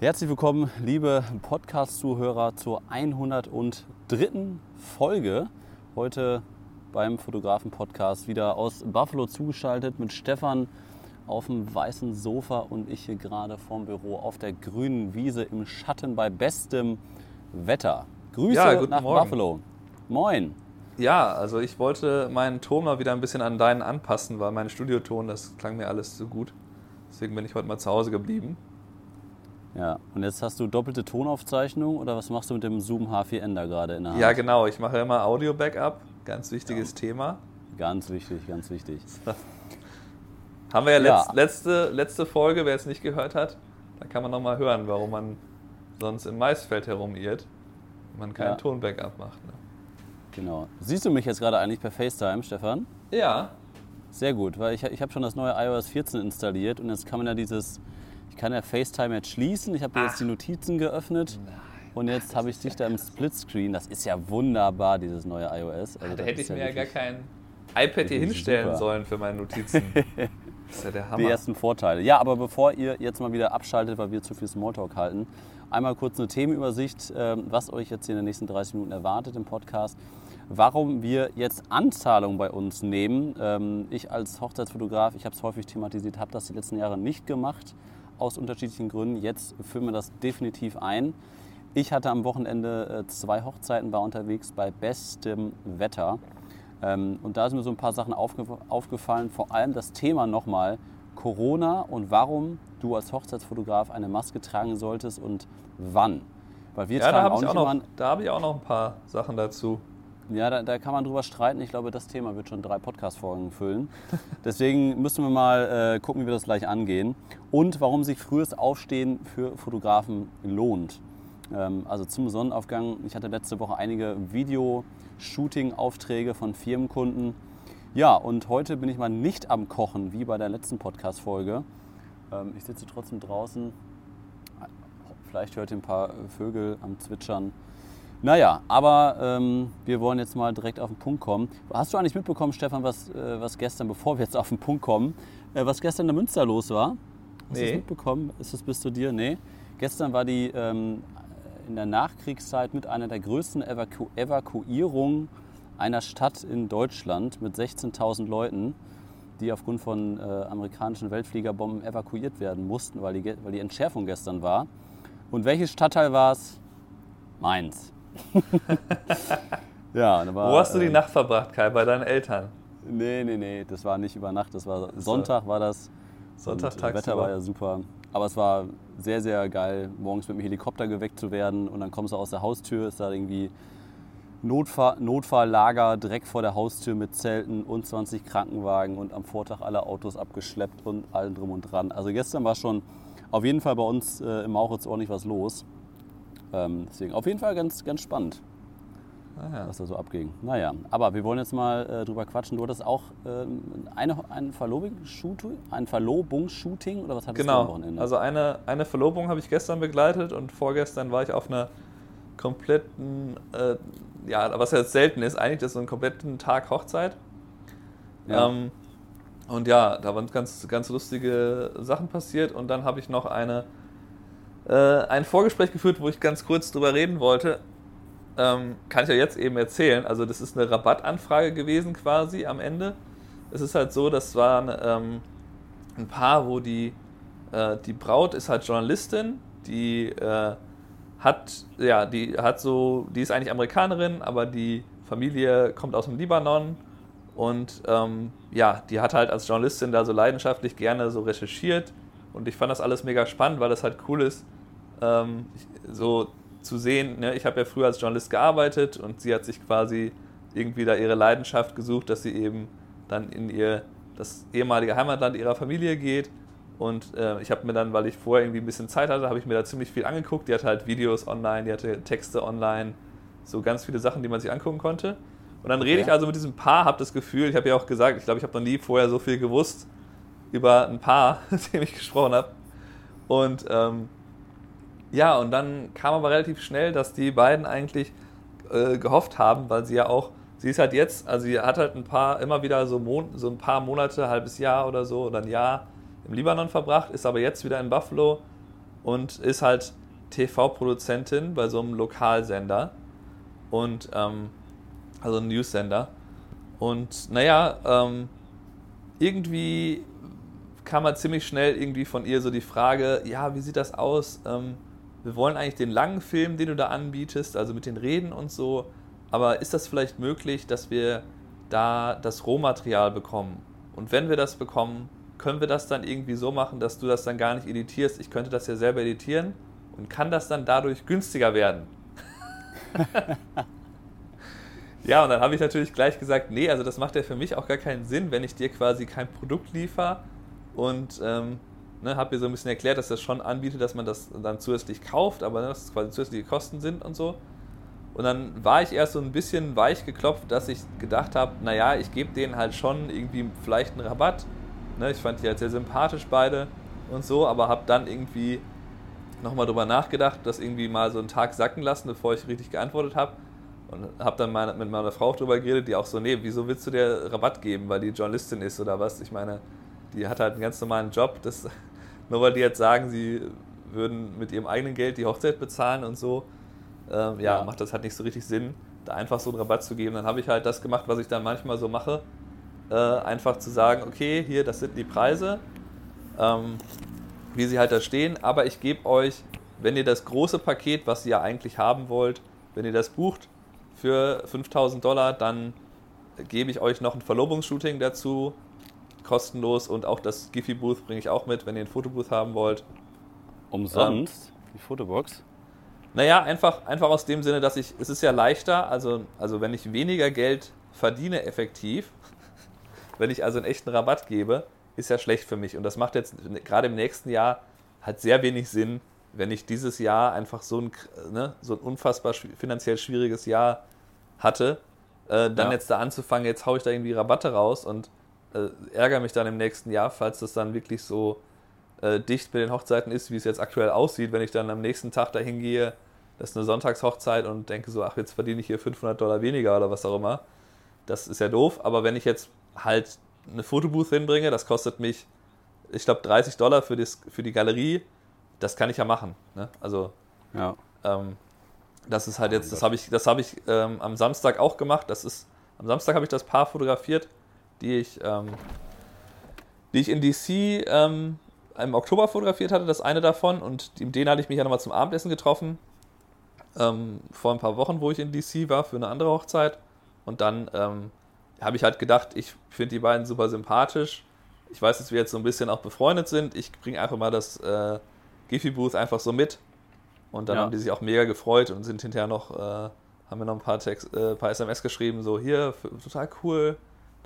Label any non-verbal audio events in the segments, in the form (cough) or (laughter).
Herzlich willkommen, liebe Podcast-Zuhörer, zur 103. Folge. Heute beim Fotografen-Podcast wieder aus Buffalo zugeschaltet mit Stefan auf dem weißen Sofa und ich hier gerade vorm Büro auf der grünen Wiese im Schatten bei bestem Wetter. Grüße Ja, guten nach Morgen. Buffalo. Moin. Ja, also ich wollte meinen Ton mal wieder ein bisschen an deinen anpassen, weil mein Studioton, das klang mir alles zu gut. Deswegen bin ich heute mal zu Hause geblieben. Ja, und jetzt hast du doppelte Tonaufzeichnung oder was machst du mit dem Zoom H4n da gerade in der Hand? Ja, genau, ich mache immer Audio-Backup, ganz wichtiges Thema. Ganz wichtig, ganz wichtig. (laughs) Haben wir ja, Ja. letz- letzte, letzte Folge, wer es nicht gehört hat, da kann man nochmal hören, warum man sonst im Maisfeld herumirrt, wenn man kein Ja. Ton-Backup macht. Ne? Genau. Siehst du mich jetzt gerade eigentlich per FaceTime, Stefan? Ja, Sehr gut, weil ich, ich habe schon das neue iOS 14 installiert und jetzt kann man ja dieses, kann ja FaceTime jetzt schließen, ich habe jetzt die Notizen geöffnet und jetzt habe ich dich da im Splitscreen. Das ist ja wunderbar, dieses neue iOS. Also da hätte ich mir ja gar kein iPad hier hinstellen super. sollen für meine Notizen. (laughs) Das ist ja der Die Hammer. ersten Vorteile. Ja, aber bevor ihr jetzt mal wieder abschaltet, weil wir zu viel Smalltalk halten, einmal kurz eine Themenübersicht, ähm, was euch jetzt hier in den nächsten 30 Minuten erwartet im Podcast. Warum wir jetzt Anzahlungen bei uns nehmen. Ähm, Ich als Hochzeitsfotograf, ich habe es häufig thematisiert, habe das die letzten Jahre nicht gemacht, aus unterschiedlichen Gründen. Jetzt führen wir das definitiv ein. Ich hatte am Wochenende äh, zwei Hochzeiten, war unterwegs bei bestem Wetter. Ähm, Und da sind mir so ein paar Sachen aufge aufgefallen, vor allem das Thema nochmal Corona und warum du als Hochzeitsfotograf eine Maske tragen solltest und wann. Weil wir Ja, da tragen habe auch ich, nicht auch noch- da hab ich auch noch ein paar Sachen dazu. Ja, da, da kann man drüber streiten. Ich glaube, das Thema wird schon drei Podcast-Folgen füllen. (laughs) Deswegen müssen wir mal äh, gucken, wie wir das gleich angehen. Und warum sich frühes Aufstehen für Fotografen lohnt. Ähm, also zum Sonnenaufgang. Ich hatte letzte Woche einige Video-Shooting-Aufträge von Firmenkunden. Ja, und heute bin ich mal nicht am Kochen, wie bei der letzten Podcast-Folge. Ähm, ich sitze trotzdem draußen. Vielleicht hört ihr ein paar Vögel am Zwitschern. Naja, aber ähm, wir wollen jetzt mal direkt auf den Punkt kommen. Hast du eigentlich mitbekommen, Stefan, was, äh, was gestern, (laughs) bevor wir jetzt auf den Punkt kommen, äh, was gestern in Münster los war? Hast du Nee. es mitbekommen? Ist das bis zu dir? Nee. Gestern war die ähm, in der Nachkriegszeit mit einer der größten Evaku Evakuierungen einer Stadt in Deutschland mit 16.000 Leuten, die aufgrund von äh, amerikanischen Weltfliegerbomben evakuiert werden mussten, weil die, weil die Entschärfung gestern war. Und welches Stadtteil war es? Mainz. (laughs) ja, war, Wo hast du die äh, Nacht verbracht, Kai? Bei deinen Eltern? Nee, nee, nee, das war nicht über Nacht, das war Sonntag war das. Sonntag und, äh, Wetter war ja super. Aber es war sehr, sehr geil, morgens mit dem Helikopter geweckt zu werden und dann kommst du aus der Haustür, ist da irgendwie Notfahr Notfalllager direkt vor der Haustür mit Zelten und 20 Krankenwagen und am Vortag alle Autos abgeschleppt und allem drum und dran. Also gestern war schon auf jeden Fall bei uns äh, im Mauritz ordentlich was los. Ähm, deswegen auf jeden Fall ganz, ganz spannend Ah, ja. was da so abging. Naja, aber wir wollen jetzt mal äh, drüber quatschen. Du hattest auch ähm, eine, ein, Verlobungsshooting, ein Verlobungsshooting oder was hattest du am Genau. Wochenende? Also eine, eine Verlobung habe ich gestern begleitet und vorgestern war ich auf einer kompletten, äh, ja, was jetzt selten ist, eigentlich das ist so einen kompletten Tag Hochzeit. Ja. Ähm, und ja, da waren ganz, ganz lustige Sachen passiert und dann habe ich noch eine, äh, ein Vorgespräch geführt, wo ich ganz kurz drüber reden wollte. Ähm, kann ich ja jetzt eben erzählen. Also das ist eine Rabattanfrage gewesen quasi am Ende. Es ist halt so, das war eine, ähm, ein Paar, wo die, äh, die Braut ist halt Journalistin, die äh, hat, ja, die hat so, die ist eigentlich Amerikanerin, aber die Familie kommt aus dem Libanon und ähm, ja, die hat halt als Journalistin da so leidenschaftlich gerne so recherchiert und ich fand das alles mega spannend, weil das halt cool ist, ähm, so zu sehen, ne? ich habe ja früher als Journalist gearbeitet und sie hat sich quasi irgendwie da ihre Leidenschaft gesucht, dass sie eben dann in ihr das ehemalige Heimatland ihrer Familie geht und äh, ich habe mir dann, weil ich vorher irgendwie ein bisschen Zeit hatte, habe ich mir da ziemlich viel angeguckt. Die hatte halt Videos online, die hatte Texte online, so ganz viele Sachen, die man sich angucken konnte. Und dann rede ich also mit diesem Paar, habe das Gefühl, ich habe ja auch gesagt, ich glaube, ich habe noch nie vorher so viel gewusst über ein Paar, (laughs) mit dem ich gesprochen habe. Und ähm, ja, und dann kam aber relativ schnell, dass die beiden eigentlich äh, gehofft haben, weil sie ja auch, sie ist halt jetzt, also sie hat halt ein paar, immer wieder so, Mon so ein paar Monate, halbes Jahr oder so oder ein Jahr im Libanon verbracht, ist aber jetzt wieder in Buffalo und ist halt TV-Produzentin bei so einem Lokalsender und ähm, also ein News-Sender. Und naja, ähm, irgendwie kam halt ziemlich schnell irgendwie von ihr so die Frage, ja, wie sieht das aus? Ähm, wir wollen eigentlich den langen Film, den du da anbietest, also mit den Reden und so, aber ist das vielleicht möglich, dass wir da das Rohmaterial bekommen? Und wenn wir das bekommen, können wir das dann irgendwie so machen, dass du das dann gar nicht editierst? Ich könnte das ja selber editieren und kann das dann dadurch günstiger werden? (laughs) ja, und dann habe ich natürlich gleich gesagt, nee, also das macht ja für mich auch gar keinen Sinn, wenn ich dir quasi kein Produkt liefere und ähm, ne, habe mir so ein bisschen erklärt, dass das schon anbietet, dass man das dann zusätzlich kauft, aber ne, dass es quasi zusätzliche Kosten sind und so. Und dann war ich erst so ein bisschen weich geklopft, dass ich gedacht habe, naja, ich gebe denen halt schon irgendwie vielleicht einen Rabatt. Ne, ich fand die halt sehr sympathisch beide und so, aber habe dann irgendwie nochmal drüber nachgedacht, das irgendwie mal so einen Tag sacken lassen, bevor ich richtig geantwortet habe. Und habe dann meine, mit meiner Frau drüber geredet, die auch so, nee, wieso willst du dir Rabatt geben, weil die Journalistin ist oder was? Ich meine, die hat halt einen ganz normalen Job. Das, nur weil die jetzt sagen, sie würden mit ihrem eigenen Geld die Hochzeit bezahlen und so, ähm, ja, ja, macht das halt nicht so richtig Sinn, da einfach so einen Rabatt zu geben. Dann habe ich halt das gemacht, was ich dann manchmal so mache, äh, einfach zu sagen, okay, hier, das sind die Preise, ähm, wie sie halt da stehen, aber ich gebe euch, wenn ihr das große Paket, was ihr eigentlich haben wollt, wenn ihr das bucht für 5000 Dollar, dann gebe ich euch noch ein Verlobungsshooting dazu, kostenlos und auch das Giphy Booth bringe ich auch mit, wenn ihr ein Fotobooth haben wollt. Umsonst? Ähm, die Fotobox? Naja, einfach, einfach aus dem Sinne, dass ich, es ist ja leichter, also, also wenn ich weniger Geld verdiene effektiv, (laughs) wenn ich also einen echten Rabatt gebe, ist ja schlecht für mich. Und das macht jetzt gerade im nächsten Jahr hat sehr wenig Sinn, wenn ich dieses Jahr einfach so ein, ne, so ein unfassbar finanziell schwieriges Jahr hatte, äh, dann ja. jetzt da anzufangen, jetzt haue ich da irgendwie Rabatte raus und äh, ärgere mich dann im nächsten Jahr, falls das dann wirklich so äh, dicht mit den Hochzeiten ist, wie es jetzt aktuell aussieht, wenn ich dann am nächsten Tag dahin gehe, das ist eine Sonntagshochzeit und denke so, ach, jetzt verdiene ich hier 500 Dollar weniger oder was auch immer. Das ist ja doof, aber wenn ich jetzt halt eine Fotobooth hinbringe, das kostet mich, ich glaube, 30 Dollar für, das, für die Galerie, das kann ich ja machen. Ne? Also, ja. Ähm, das ist halt jetzt, das habe ich, das hab ich ähm, am Samstag auch gemacht. Das ist, am Samstag habe ich das Paar fotografiert die ich, ähm, die ich in DC ähm, im Oktober fotografiert hatte, das eine davon. Und den hatte ich mich ja nochmal zum Abendessen getroffen. Ähm, vor ein paar Wochen, wo ich in DC war für eine andere Hochzeit. Und dann ähm, habe ich halt gedacht, ich finde die beiden super sympathisch. Ich weiß, dass wir jetzt so ein bisschen auch befreundet sind. Ich bringe einfach mal das äh, Giphy Booth einfach so mit. Und dann ja. haben die sich auch mega gefreut und sind hinterher noch, äh, haben mir noch ein paar, Text, äh, paar SMS geschrieben, so hier, total cool,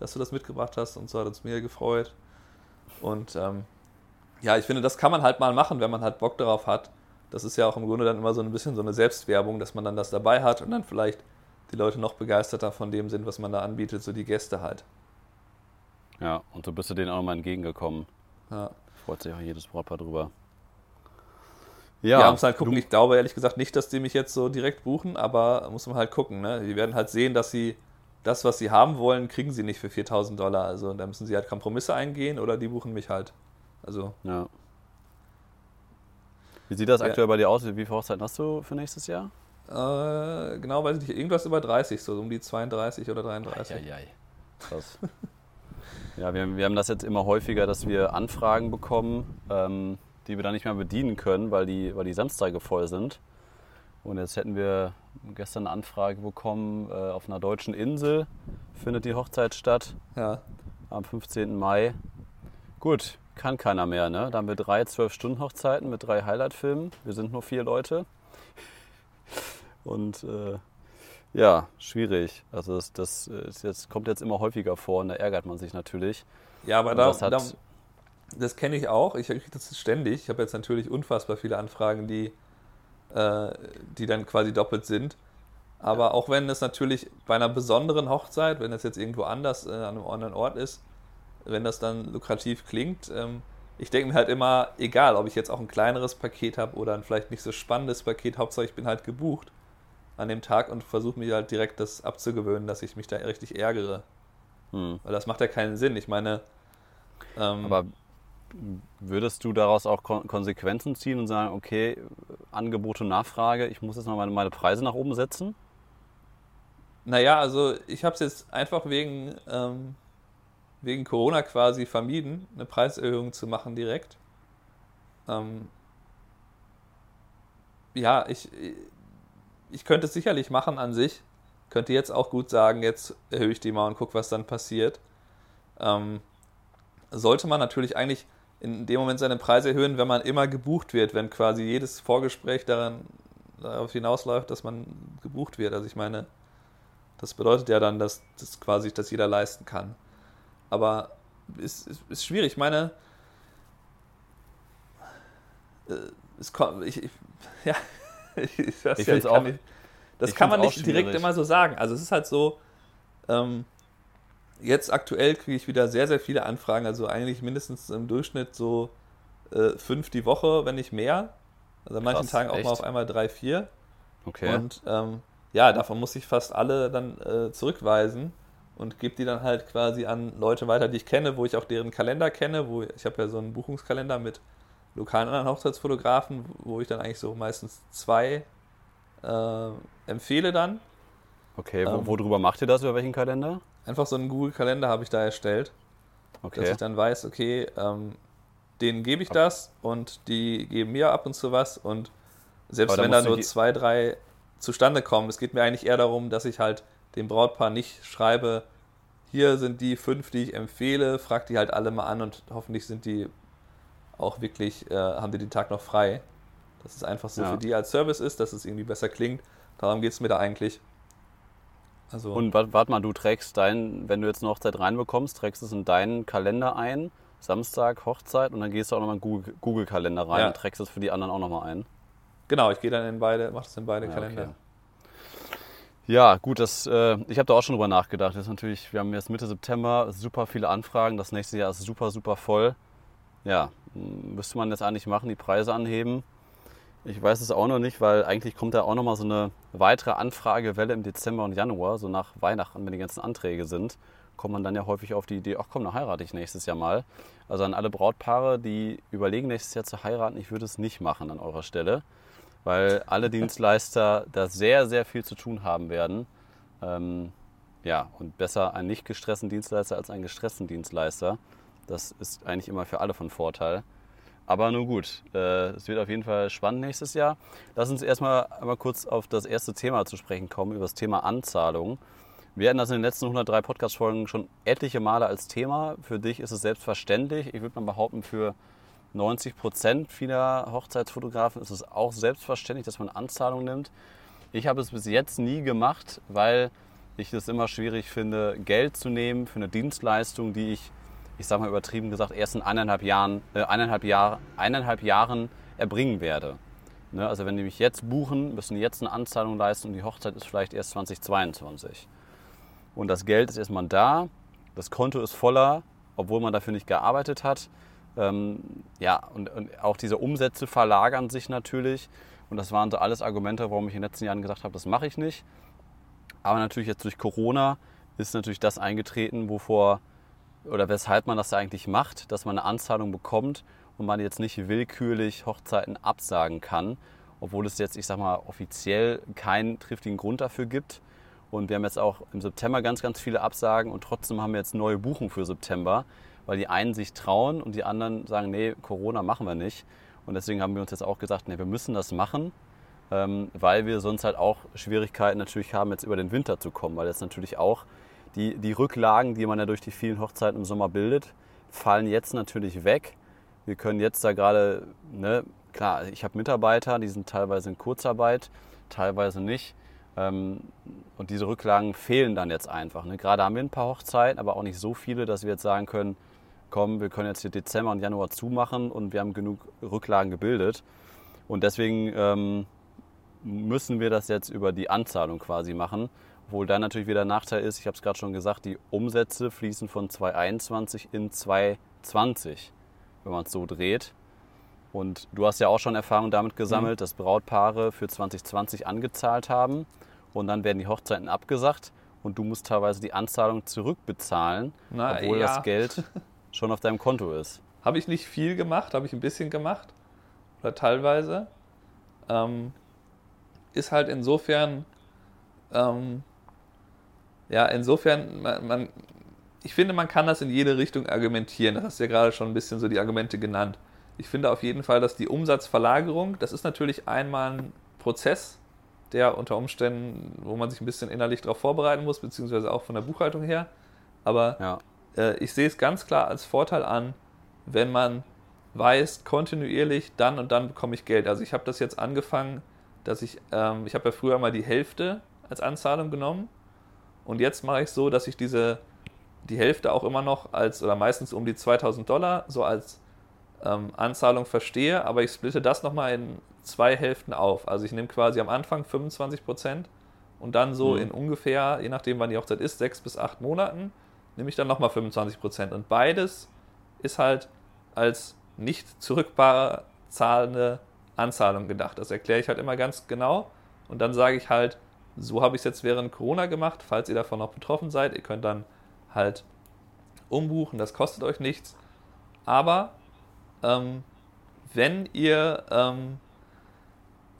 dass du das mitgebracht hast und so hat uns mega gefreut. Und ähm, ja, ich finde, das kann man halt mal machen, wenn man halt Bock darauf hat. Das ist ja auch im Grunde dann immer so ein bisschen so eine Selbstwerbung, dass man dann das dabei hat und dann vielleicht die Leute noch begeisterter von dem sind, was man da anbietet, so die Gäste halt. Ja, und du bist du denen auch mal entgegengekommen. Ja. Freut sich auch jedes Brautpaar drüber. Ja, ja muss halt gucken. Ich glaube ehrlich gesagt nicht, dass die mich jetzt so direkt buchen, aber muss man halt gucken. Ne? Die werden halt sehen, dass sie das, was sie haben wollen, kriegen sie nicht für 4000 Dollar. Also da müssen sie halt Kompromisse eingehen oder die buchen mich halt. Also. Ja. Wie sieht das ja. aktuell bei dir aus? Wie viele Hochzeiten hast du für nächstes Jahr? Äh, genau, weiß ich nicht. Irgendwas über 30, so um die 32 oder 33. Eieiei. Krass. (laughs) ja, wir, wir haben das jetzt immer häufiger, dass wir Anfragen bekommen, ähm, die wir dann nicht mehr bedienen können, weil die, weil die Samstage voll sind. Und jetzt hätten wir gestern eine Anfrage bekommen, äh, auf einer deutschen Insel findet die Hochzeit statt. Ja. Am 15. Mai. Gut, kann keiner mehr, ne? Da haben wir drei 12-Stunden-Hochzeiten mit drei Highlight-Filmen. Wir sind nur vier Leute. Und äh, ja, schwierig. Also das, das, jetzt, kommt jetzt immer häufiger vor und da ärgert man sich natürlich. Ja, aber da, das, da, das kenne ich auch. Ich kriege das ständig. Ich habe jetzt natürlich unfassbar viele Anfragen, die äh, die dann quasi doppelt sind. Aber auch wenn es natürlich bei einer besonderen Hochzeit, wenn es jetzt irgendwo anders äh, an einem anderen Ort ist, wenn das dann lukrativ klingt, ähm, ich denke mir halt immer, egal, ob ich jetzt auch ein kleineres Paket habe oder ein vielleicht nicht so spannendes Paket, Hauptsache ich bin halt gebucht an dem Tag und versuche mir halt direkt das abzugewöhnen, dass ich mich da richtig ärgere. Hm. Weil das macht ja keinen Sinn. Ich meine. Ähm, Aber Würdest du daraus auch Konsequenzen ziehen und sagen, okay, Angebot und Nachfrage, ich muss jetzt mal meine, meine Preise nach oben setzen? Naja, also ich habe es jetzt einfach wegen, ähm, wegen Corona quasi vermieden, eine Preiserhöhung zu machen direkt. Ähm, ja, ich, ich könnte es sicherlich machen an sich. Könnte jetzt auch gut sagen, jetzt erhöhe ich die mal und gucke, was dann passiert. Ähm, sollte man natürlich eigentlich in dem Moment seine Preise erhöhen, wenn man immer gebucht wird, wenn quasi jedes Vorgespräch daran, darauf hinausläuft, dass man gebucht wird. Also ich meine, das bedeutet ja dann, dass das quasi, dass jeder leisten kann. Aber es ist, ist, ist, schwierig. Ich meine, äh, es kommt, ich, ich, (laughs) ja, ich, ich, ich ja, auch, nicht, das kann man nicht direkt immer so sagen. Also es ist halt so, ähm, jetzt aktuell kriege ich wieder sehr, sehr viele Anfragen, also eigentlich mindestens im Durchschnitt so äh, fünf die Woche, wenn nicht mehr. Also an manchen Krass, Tagen auch echt? mal auf einmal drei, vier. Okay. Und ähm, ja, davon muss ich fast alle dann äh, zurückweisen und gebe die dann halt quasi an Leute weiter, die ich kenne, wo ich auch deren Kalender kenne, wo ich habe ja so einen Buchungskalender mit lokalen anderen Hochzeitsfotografen, wo ich dann eigentlich so meistens zwei äh, empfehle dann. Okay, ähm, worüber macht ihr das, über welchen Kalender? Einfach so einen Google-Kalender habe ich da erstellt. Okay. Dass ich dann weiß, okay, ähm, denen gebe ich das und die geben mir ab und zu was und selbst wenn da nur zwei, drei zustande kommen, es geht mir eigentlich eher darum, dass ich halt dem Brautpaar nicht schreibe, hier sind die fünf, die ich empfehle, frag die halt alle mal an und hoffentlich sind die auch wirklich, äh, haben die den Tag noch frei. Dass es einfach so ja. für die als Service ist, dass es irgendwie besser klingt. Darum geht es mir da eigentlich. Also und warte mal, du trägst dein, wenn du jetzt eine Hochzeit reinbekommst, trägst es in deinen Kalender ein, Samstag, Hochzeit, und dann gehst du auch nochmal in Google, Google Kalender rein ja. und trägst es für die anderen auch nochmal ein. Genau, ich gehe dann in beide, mach das in beide ja, Kalender. Okay. Ja, gut, das, äh, ich habe da auch schon drüber nachgedacht. Das ist natürlich, wir haben jetzt Mitte September super viele Anfragen. Das nächste Jahr ist super, super voll. Ja, müsste man jetzt eigentlich machen, die Preise anheben. Ich weiß es auch noch nicht, weil eigentlich kommt da auch noch mal so eine weitere Anfragewelle im Dezember und Januar, so nach Weihnachten, wenn die ganzen Anträge sind, kommt man dann ja häufig auf die Idee, ach komm, dann heirate ich nächstes Jahr mal. Also an alle Brautpaare, die überlegen, nächstes Jahr zu heiraten, ich würde es nicht machen an eurer Stelle, weil alle (laughs) Dienstleister da sehr, sehr viel zu tun haben werden. Ähm, ja, und besser einen nicht gestressten Dienstleister als einen gestressten Dienstleister. Das ist eigentlich immer für alle von Vorteil. Aber nun gut, äh, es wird auf jeden Fall spannend nächstes Jahr. Lass uns erstmal einmal kurz auf das erste Thema zu sprechen kommen, über das Thema Anzahlung. Wir hatten das in den letzten 103 Podcast-Folgen schon etliche Male als Thema. Für dich ist es selbstverständlich. Ich würde mal behaupten, für 90 Prozent vieler Hochzeitsfotografen ist es auch selbstverständlich, dass man Anzahlung nimmt. Ich habe es bis jetzt nie gemacht, weil ich es immer schwierig finde, Geld zu nehmen für eine Dienstleistung, die ich ich sage mal übertrieben gesagt, erst in eineinhalb Jahren, äh, eineinhalb, Jahr, eineinhalb Jahren erbringen werde. Ne? Also wenn die mich jetzt buchen, müssen die jetzt eine Anzahlung leisten und die Hochzeit ist vielleicht erst 2022. Und das Geld ist erstmal da, das Konto ist voller, obwohl man dafür nicht gearbeitet hat. Ähm, ja, und, und, auch diese Umsätze verlagern sich natürlich. Und das waren so alles Argumente, warum ich in den letzten Jahren gesagt habe, das mache ich nicht. Aber natürlich jetzt durch Corona ist natürlich das eingetreten, wovor oder weshalb man das eigentlich macht, dass man eine Anzahlung bekommt und man jetzt nicht willkürlich Hochzeiten absagen kann, obwohl es jetzt, ich sag mal, offiziell keinen triftigen Grund dafür gibt. Und wir haben jetzt auch im September ganz, ganz viele Absagen und trotzdem haben wir jetzt neue Buchungen für September, weil die einen sich trauen und die anderen sagen, nee, Corona machen wir nicht. Und deswegen haben wir uns jetzt auch gesagt, nee, wir müssen das machen, ähm, weil wir sonst halt auch Schwierigkeiten natürlich haben, jetzt über den Winter zu kommen, weil jetzt natürlich auch die, die Rücklagen, die man ja durch die vielen Hochzeiten im Sommer bildet, fallen jetzt natürlich weg. Wir können jetzt da gerade, ne, klar, ich habe Mitarbeiter, die sind teilweise in Kurzarbeit, teilweise nicht. Ähm, und diese Rücklagen fehlen dann jetzt einfach. Ne? Gerade haben wir ein paar Hochzeiten, aber auch nicht so viele, dass wir jetzt sagen können, komm, wir können jetzt hier Dezember und Januar zumachen und wir haben genug Rücklagen gebildet. Und deswegen ähm, müssen wir das jetzt über die Anzahlung quasi machen. Obwohl da natürlich wieder Nachteil ist, ich habe es gerade schon gesagt, die Umsätze fließen von 2021 in 2020, wenn man es so dreht. Und du hast ja auch schon Erfahrung damit gesammelt, mhm. dass Brautpaare für 2020 angezahlt haben und dann werden die Hochzeiten abgesagt und du musst teilweise die Anzahlung zurückbezahlen, Na, obwohl ja. das Geld (laughs) schon auf deinem Konto ist. Habe ich nicht viel gemacht, habe ich ein bisschen gemacht. Oder teilweise. Ähm, ist halt insofern, ähm, ja, insofern, man, man, ich finde, man kann das in jede Richtung argumentieren. Das hast du ja gerade schon ein bisschen so die Argumente genannt. Ich finde auf jeden Fall, dass die Umsatzverlagerung, das ist natürlich einmal ein Prozess, der unter Umständen, wo man sich ein bisschen innerlich darauf vorbereiten muss, beziehungsweise auch von der Buchhaltung her. Aber ja. äh, ich sehe es ganz klar als Vorteil an, wenn man weiß, kontinuierlich, dann und dann bekomme ich Geld. Also ich habe das jetzt angefangen, dass ich, ähm, ich habe ja früher mal die Hälfte als Anzahlung genommen und jetzt mache ich so, dass ich diese, die Hälfte auch immer noch als, oder meistens um die 2000 Dollar, so als ähm, Anzahlung verstehe, aber ich splitte das nochmal in zwei Hälften auf. Also ich nehme quasi am Anfang 25 Prozent und dann so mhm. in ungefähr, je nachdem wann die Hochzeit ist, sechs bis acht Monaten, nehme ich dann nochmal 25 Prozent. Und beides ist halt als nicht zurückbare zahlende Anzahlung gedacht. Das erkläre ich halt immer ganz genau und dann sage ich halt, so habe ich es jetzt während Corona gemacht, falls ihr davon noch betroffen seid. Ihr könnt dann halt umbuchen, das kostet euch nichts. Aber ähm, wenn ihr ähm,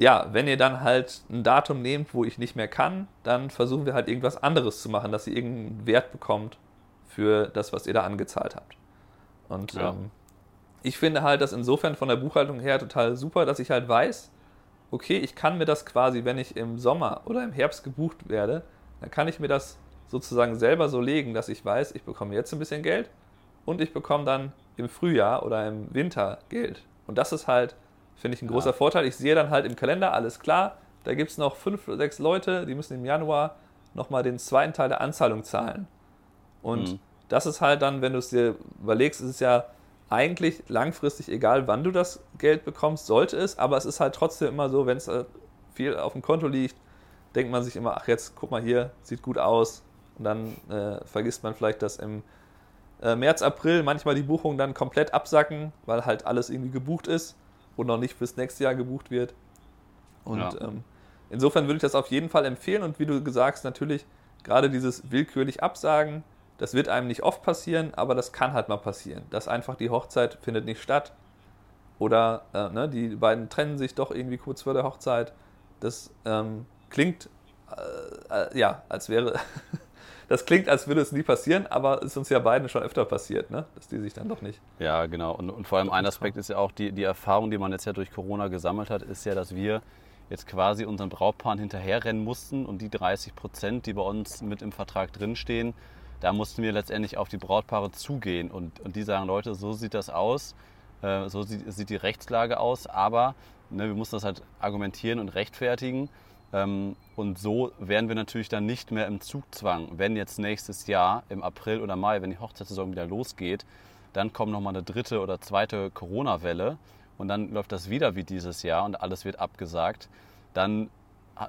ja, wenn ihr dann halt ein Datum nehmt, wo ich nicht mehr kann, dann versuchen wir halt irgendwas anderes zu machen, dass ihr irgendeinen Wert bekommt für das, was ihr da angezahlt habt. Und ja. ähm, ich finde halt das insofern von der Buchhaltung her total super, dass ich halt weiß, okay, ich kann mir das quasi, wenn ich im Sommer oder im Herbst gebucht werde, dann kann ich mir das sozusagen selber so legen, dass ich weiß, ich bekomme jetzt ein bisschen Geld und ich bekomme dann im Frühjahr oder im Winter Geld. Und das ist halt Finde ich ein großer ja. Vorteil. Ich sehe dann halt im Kalender, alles klar, da gibt es noch fünf oder sechs Leute, die müssen im Januar nochmal den zweiten Teil der Anzahlung zahlen. Und mhm. das ist halt dann, wenn du es dir überlegst, ist es ja eigentlich langfristig egal, wann du das Geld bekommst, sollte es, aber es ist halt trotzdem immer so, wenn es äh, viel auf dem Konto liegt, denkt man sich immer, ach jetzt guck mal hier, sieht gut aus. Und dann äh, vergisst man vielleicht, dass im äh, März, April manchmal die Buchungen dann komplett absacken, weil halt alles irgendwie gebucht ist und noch nicht fürs nächste Jahr gebucht wird. Und ja. ähm, insofern würde ich das auf jeden Fall empfehlen. Und wie du gesagt hast, natürlich gerade dieses willkürlich Absagen, das wird einem nicht oft passieren, aber das kann halt mal passieren, dass einfach die Hochzeit findet nicht statt oder äh, ne, die beiden trennen sich doch irgendwie kurz vor der Hochzeit. Das ähm, klingt äh, äh, ja, als wäre (laughs) das klingt, als würde es nie passieren, aber es ist uns ja beiden schon öfter passiert, ne? dass die sich dann doch nicht. Ja, genau. Und, und vor allem ein Aspekt ist ja auch die, die Erfahrung, die man jetzt ja durch Corona gesammelt hat, ist ja, dass wir jetzt quasi unseren Brautpaaren hinterherrennen mussten und die 30 Prozent, die bei uns mit im Vertrag drinstehen, da mussten wir letztendlich auf die Brautpaare zugehen. Und, und die sagen, Leute, so sieht das aus, äh, so sieht, sieht, die Rechtslage aus, aber ne, wir mussten das halt argumentieren und rechtfertigen. Ähm, und so wären wir natürlich dann nicht mehr im Zugzwang, wenn jetzt nächstes Jahr im April oder Mai, wenn die Hochzeitssaison wieder losgeht, dann kommt nochmal eine dritte oder zweite Corona-Welle. Und dann läuft das wieder wie dieses Jahr und alles wird abgesagt. Dann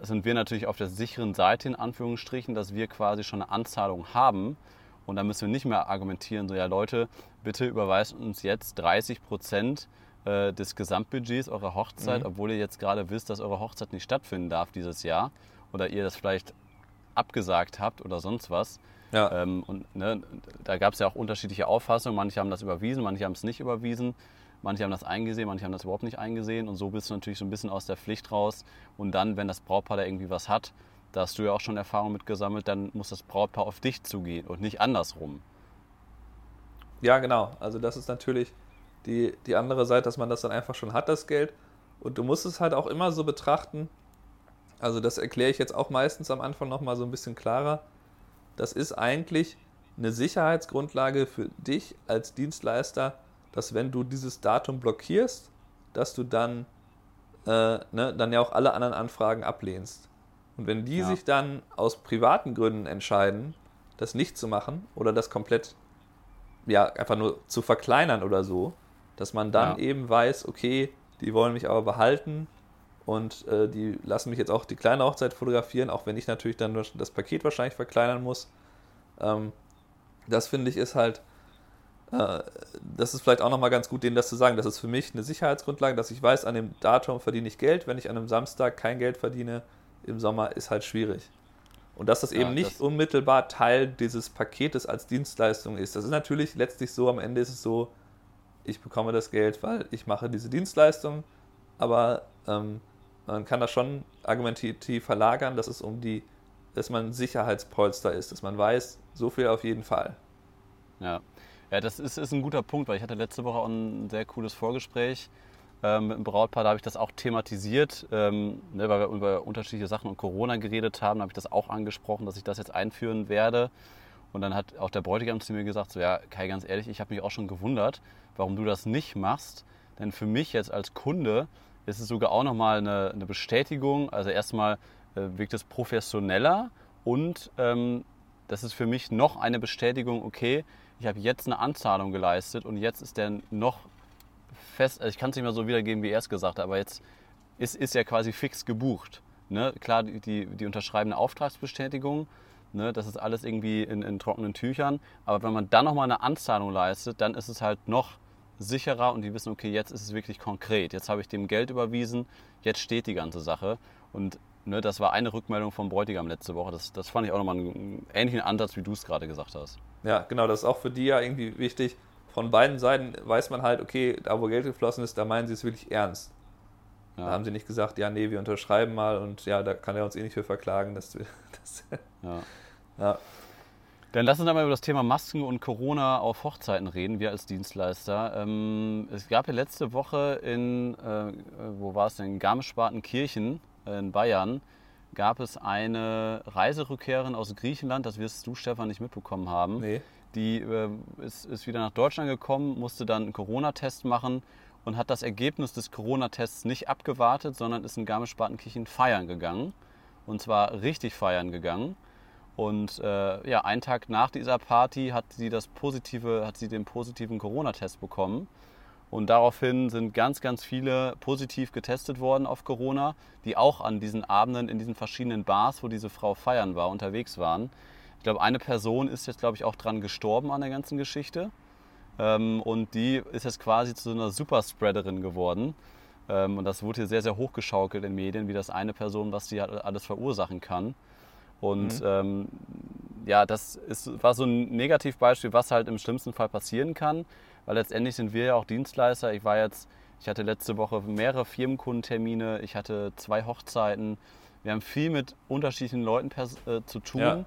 sind wir natürlich auf der sicheren Seite in Anführungsstrichen, dass wir quasi schon eine Anzahlung haben und dann müssen wir nicht mehr argumentieren, so ja Leute, bitte überweist uns jetzt 30 Prozent äh, des Gesamtbudgets eurer Hochzeit, mhm. obwohl ihr jetzt gerade wisst, dass eure Hochzeit nicht stattfinden darf dieses Jahr oder ihr das vielleicht abgesagt habt oder sonst was. Ja. Ähm, und ne, da gab es ja auch unterschiedliche Auffassungen. Manche haben das überwiesen, manche haben es nicht überwiesen. Manche haben das eingesehen, manche haben das überhaupt nicht eingesehen. Und so bist du natürlich so ein bisschen aus der Pflicht raus. Und dann, wenn das Brautpaar da irgendwie was hat, da hast du ja auch schon Erfahrung mitgesammelt, dann muss das Brautpaar auf dich zugehen und nicht andersrum. Ja, genau. Also das ist natürlich die, die andere Seite, dass man das dann einfach schon hat, das Geld. Und du musst es halt auch immer so betrachten, also das erkläre ich jetzt auch meistens am Anfang nochmal so ein bisschen klarer. Das ist eigentlich eine Sicherheitsgrundlage für dich als Dienstleister, dass wenn du dieses Datum blockierst, dass du dann, äh, ne, dann ja auch alle anderen Anfragen ablehnst. Und wenn die ja. sich dann aus privaten Gründen entscheiden, das nicht zu machen oder das komplett, ja, einfach nur zu verkleinern oder so, dass man dann ja. eben weiß, okay, die wollen mich aber behalten und äh, die lassen mich jetzt auch die kleine Hochzeit fotografieren, auch wenn ich natürlich dann das Paket wahrscheinlich verkleinern muss. Ähm, das finde ich ist halt, das ist vielleicht auch nochmal ganz gut, denen das zu sagen. Das ist für mich eine Sicherheitsgrundlage, dass ich weiß, an dem Datum verdiene ich Geld. Wenn ich an einem Samstag kein Geld verdiene, im Sommer ist halt schwierig. Und dass das ja, eben nicht das unmittelbar Teil dieses Paketes als Dienstleistung ist. Das ist natürlich letztlich so, am Ende ist es so, ich bekomme das Geld, weil ich mache diese Dienstleistung, aber ähm, man kann das schon argumentativ verlagern, dass es um die, dass man ein Sicherheitspolster ist, dass man weiß, so viel auf jeden Fall. Ja, ja das ist, ist ein guter Punkt, weil ich hatte letzte Woche auch ein sehr cooles Vorgespräch ähm, mit dem Brautpaar, da habe ich das auch thematisiert, ähm, ne, weil wir über unterschiedliche Sachen und Corona geredet haben, habe ich das auch angesprochen, dass ich das jetzt einführen werde. Und dann hat auch der Bräutigam zu mir gesagt, so ja, Kai, ganz ehrlich, ich habe mich auch schon gewundert, warum du das nicht machst. Denn für mich jetzt als Kunde ist es sogar auch nochmal eine, eine Bestätigung. Also erstmal äh, wirkt es professioneller und ähm, das ist für mich noch eine Bestätigung, okay, ich habe jetzt eine Anzahlung geleistet und jetzt ist der noch fest, also ich kann es nicht mehr so wiedergeben, wie er es gesagt hat, aber jetzt ist, ist er quasi fix gebucht. Ne? Klar, die, die unterschreibende Auftragsbestätigung Ne, das ist alles irgendwie in, in, trockenen Tüchern. Aber wenn man dann nochmal eine Anzahlung leistet, dann ist es halt noch sicherer und die wissen, okay, jetzt ist es wirklich konkret. Jetzt habe ich dem Geld überwiesen, jetzt steht die ganze Sache. Und ne, das war eine Rückmeldung vom Bräutigam letzte Woche. Das, das fand ich auch nochmal einen ähnlichen Ansatz, wie du es gerade gesagt hast. Ja, genau, das ist auch für die ja irgendwie wichtig. Von beiden Seiten weiß man halt, okay, da wo Geld geflossen ist, da meinen sie es wirklich ernst. Ja. Da haben sie nicht gesagt, ja, nee, wir unterschreiben mal und ja, da kann er uns eh nicht für verklagen. Dass wir, (laughs) das ja. Ja. Dann lass uns einmal über das Thema Masken und Corona auf Hochzeiten reden, wir als Dienstleister. Ähm, es gab ja letzte Woche in, äh, wo war es denn, Garmisch-Partenkirchen in Bayern, gab es eine Reiserückkehrerin aus Griechenland, das wirst du, Stefan, nicht mitbekommen haben. Nee. Die äh, ist, ist wieder nach Deutschland gekommen, musste dann einen Corona-Test machen und hat das Ergebnis des Corona-Tests nicht abgewartet, sondern ist in Garmisch-Partenkirchen feiern gegangen. Und zwar richtig feiern gegangen. Und äh, ja, einen Tag nach dieser Party hat sie, das positive, hat sie den positiven Corona-Test bekommen. Und daraufhin sind ganz, ganz viele positiv getestet worden auf Corona, die auch an diesen Abenden in diesen verschiedenen Bars, wo diese Frau feiern war, unterwegs waren. Ich glaube, eine Person ist jetzt, glaube ich, auch dran gestorben an der ganzen Geschichte. Ähm, und die ist jetzt quasi zu so einer Superspreaderin geworden. Ähm, und das wurde hier sehr, sehr hochgeschaukelt in den Medien, wie das eine Person, was die alles verursachen kann. Und mhm. ähm, ja, das ist, war so ein Negativbeispiel, was halt im schlimmsten Fall passieren kann, weil letztendlich sind wir ja auch Dienstleister. Ich war jetzt, ich hatte letzte Woche mehrere Firmenkundentermine, ich hatte zwei Hochzeiten. Wir haben viel mit unterschiedlichen Leuten äh, zu tun. Ja.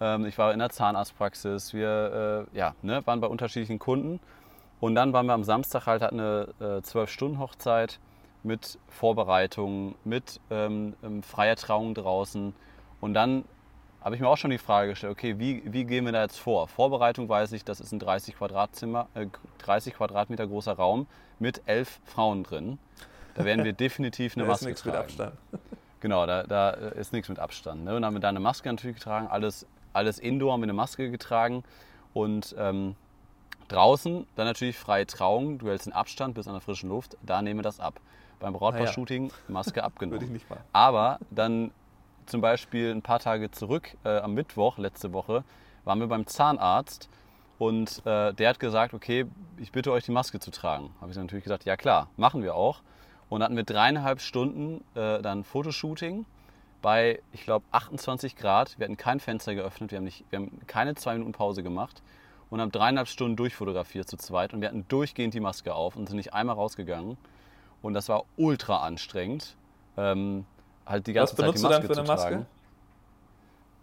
Ähm, ich war in der Zahnarztpraxis, wir äh, ja, ne, waren bei unterschiedlichen Kunden. Und dann waren wir am Samstag halt eine äh, zwölf Stunden Hochzeit mit Vorbereitungen, mit ähm, ähm freier Trauung draußen und dann habe ich mir auch schon die Frage gestellt, okay, wie, wie gehen wir da jetzt vor? Vorbereitung weiß ich, das ist ein 30, Quadratzimmer, äh, 30 Quadratmeter großer Raum mit elf Frauen drin. Da werden wir (laughs) definitiv eine da Maske ist tragen. Mit Abstand. (laughs) Genau, da, da ist nichts mit Abstand. Ne? Und dann haben wir da eine Maske natürlich getragen, alles, alles Indoor haben wir eine Maske getragen. Und ähm, draußen dann natürlich freie Trauung, du hältst den Abstand bis an der frischen Luft, da nehmen wir das ab. Beim Brautpaar-Shooting Maske (laughs) abgenommen. Würde ich nicht machen. Aber dann zum Beispiel ein paar Tage zurück, äh, am Mittwoch letzte Woche, waren wir beim Zahnarzt und äh, der hat gesagt, okay, ich bitte euch die Maske zu tragen. Habe ich natürlich gesagt, ja klar, machen wir auch. Und hatten wir dreieinhalb Stunden äh, dann Fotoshooting bei, ich glaube, 28 Grad. Wir hatten kein Fenster geöffnet, wir haben, nicht, wir haben keine zwei Minuten Pause gemacht und haben dreieinhalb Stunden durchfotografiert zu zweit und wir hatten durchgehend die Maske auf und sind nicht einmal rausgegangen. Und das war ultra anstrengend. Ähm, halt die ganze Was benutzt Zeit die Maske du dann für eine Maske?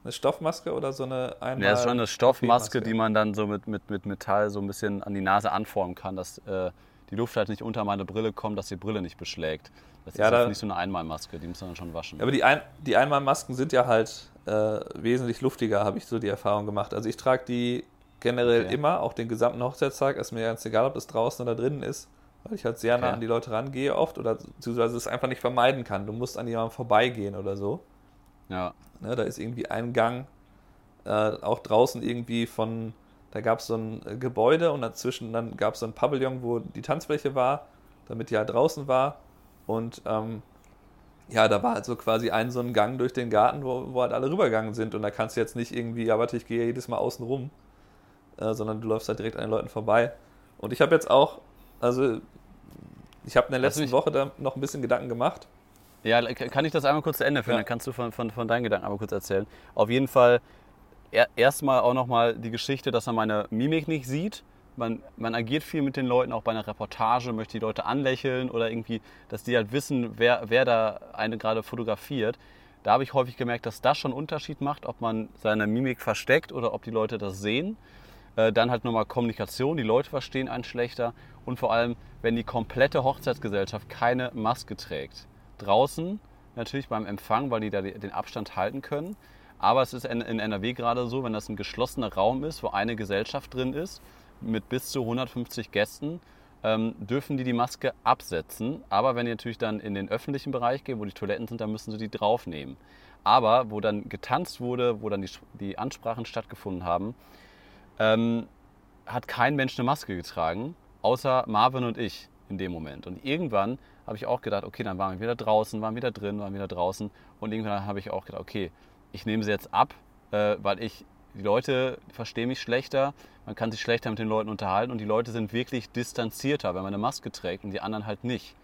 Eine Stoffmaske oder so eine einmal Ja, das ist schon eine Stoffmaske, die man dann so mit, mit, mit Metall so ein bisschen an die Nase anformen kann, dass äh, die Luft halt nicht unter meine Brille kommt, dass die Brille nicht beschlägt. Das ja, ist da, nicht so eine Einmalmaske, die muss man dann schon waschen. Aber die, Ein die Einmalmasken sind ja halt äh, wesentlich luftiger, habe ich so die Erfahrung gemacht. Also ich trage die generell okay. immer, auch den gesamten Hochzeitstag. Ist mir ganz egal, ob das draußen oder drinnen ist weil ich halt sehr nah an die Leute rangehe oft oder beziehungsweise es einfach nicht vermeiden kann. Du musst an jemandem vorbeigehen oder so. Ja. Ne, da ist irgendwie ein Gang, äh, auch draußen irgendwie von, da gab es so ein äh, Gebäude und dazwischen dann gab es so ein Pavillon, wo die Tanzfläche war, damit die halt draußen war. Und ähm, ja, da war halt so quasi ein so ein Gang durch den Garten, wo, wo halt alle rübergegangen sind. Und da kannst du jetzt nicht irgendwie, ja, warte, ich gehe jedes Mal außen rum, äh, sondern du läufst halt direkt an den Leuten vorbei. Und ich habe jetzt auch also ich habe in der letzten Woche da noch ein bisschen Gedanken gemacht. Ja, kann ich das einmal kurz zu Ende führen? Ja. Dann kannst du von, von, von deinen Gedanken einmal kurz erzählen. Auf jeden Fall er, erstmal auch nochmal die Geschichte, dass er meine Mimik nicht sieht. man, man agiert viel mit den Leuten, auch bei einer Reportage, möchte die Leute anlächeln oder irgendwie, dass die halt wissen, wer, wer da eine gerade fotografiert. Da habe ich häufig gemerkt, dass das schon einen Unterschied macht, ob man seine Mimik versteckt oder ob die Leute das sehen. Äh, dann halt nochmal Kommunikation, die Leute verstehen einen schlechter und vor allem, wenn die komplette Hochzeitsgesellschaft keine Maske trägt. Draußen natürlich beim Empfang, weil die da den Abstand halten können. Aber es ist in NRW gerade so, wenn das ein geschlossener Raum ist, wo eine Gesellschaft drin ist, mit bis zu 150 Gästen, ähm, dürfen die die Maske absetzen. Aber wenn die natürlich dann in den öffentlichen Bereich gehen, wo die Toiletten sind, dann müssen sie die draufnehmen. Aber wo dann getanzt wurde, wo dann die, die Ansprachen stattgefunden haben, ähm, hat kein Mensch eine Maske getragen, außer Marvin und ich in dem Moment. Und irgendwann habe ich auch gedacht, okay, dann waren wir wieder draußen, waren wieder drin, waren wieder draußen. Und irgendwann habe ich auch gedacht, okay, ich nehme sie jetzt ab, äh, weil ich die Leute verstehen mich schlechter, man kann sich schlechter mit den Leuten unterhalten und die Leute sind wirklich distanzierter, wenn man eine Maske trägt und die anderen halt nicht.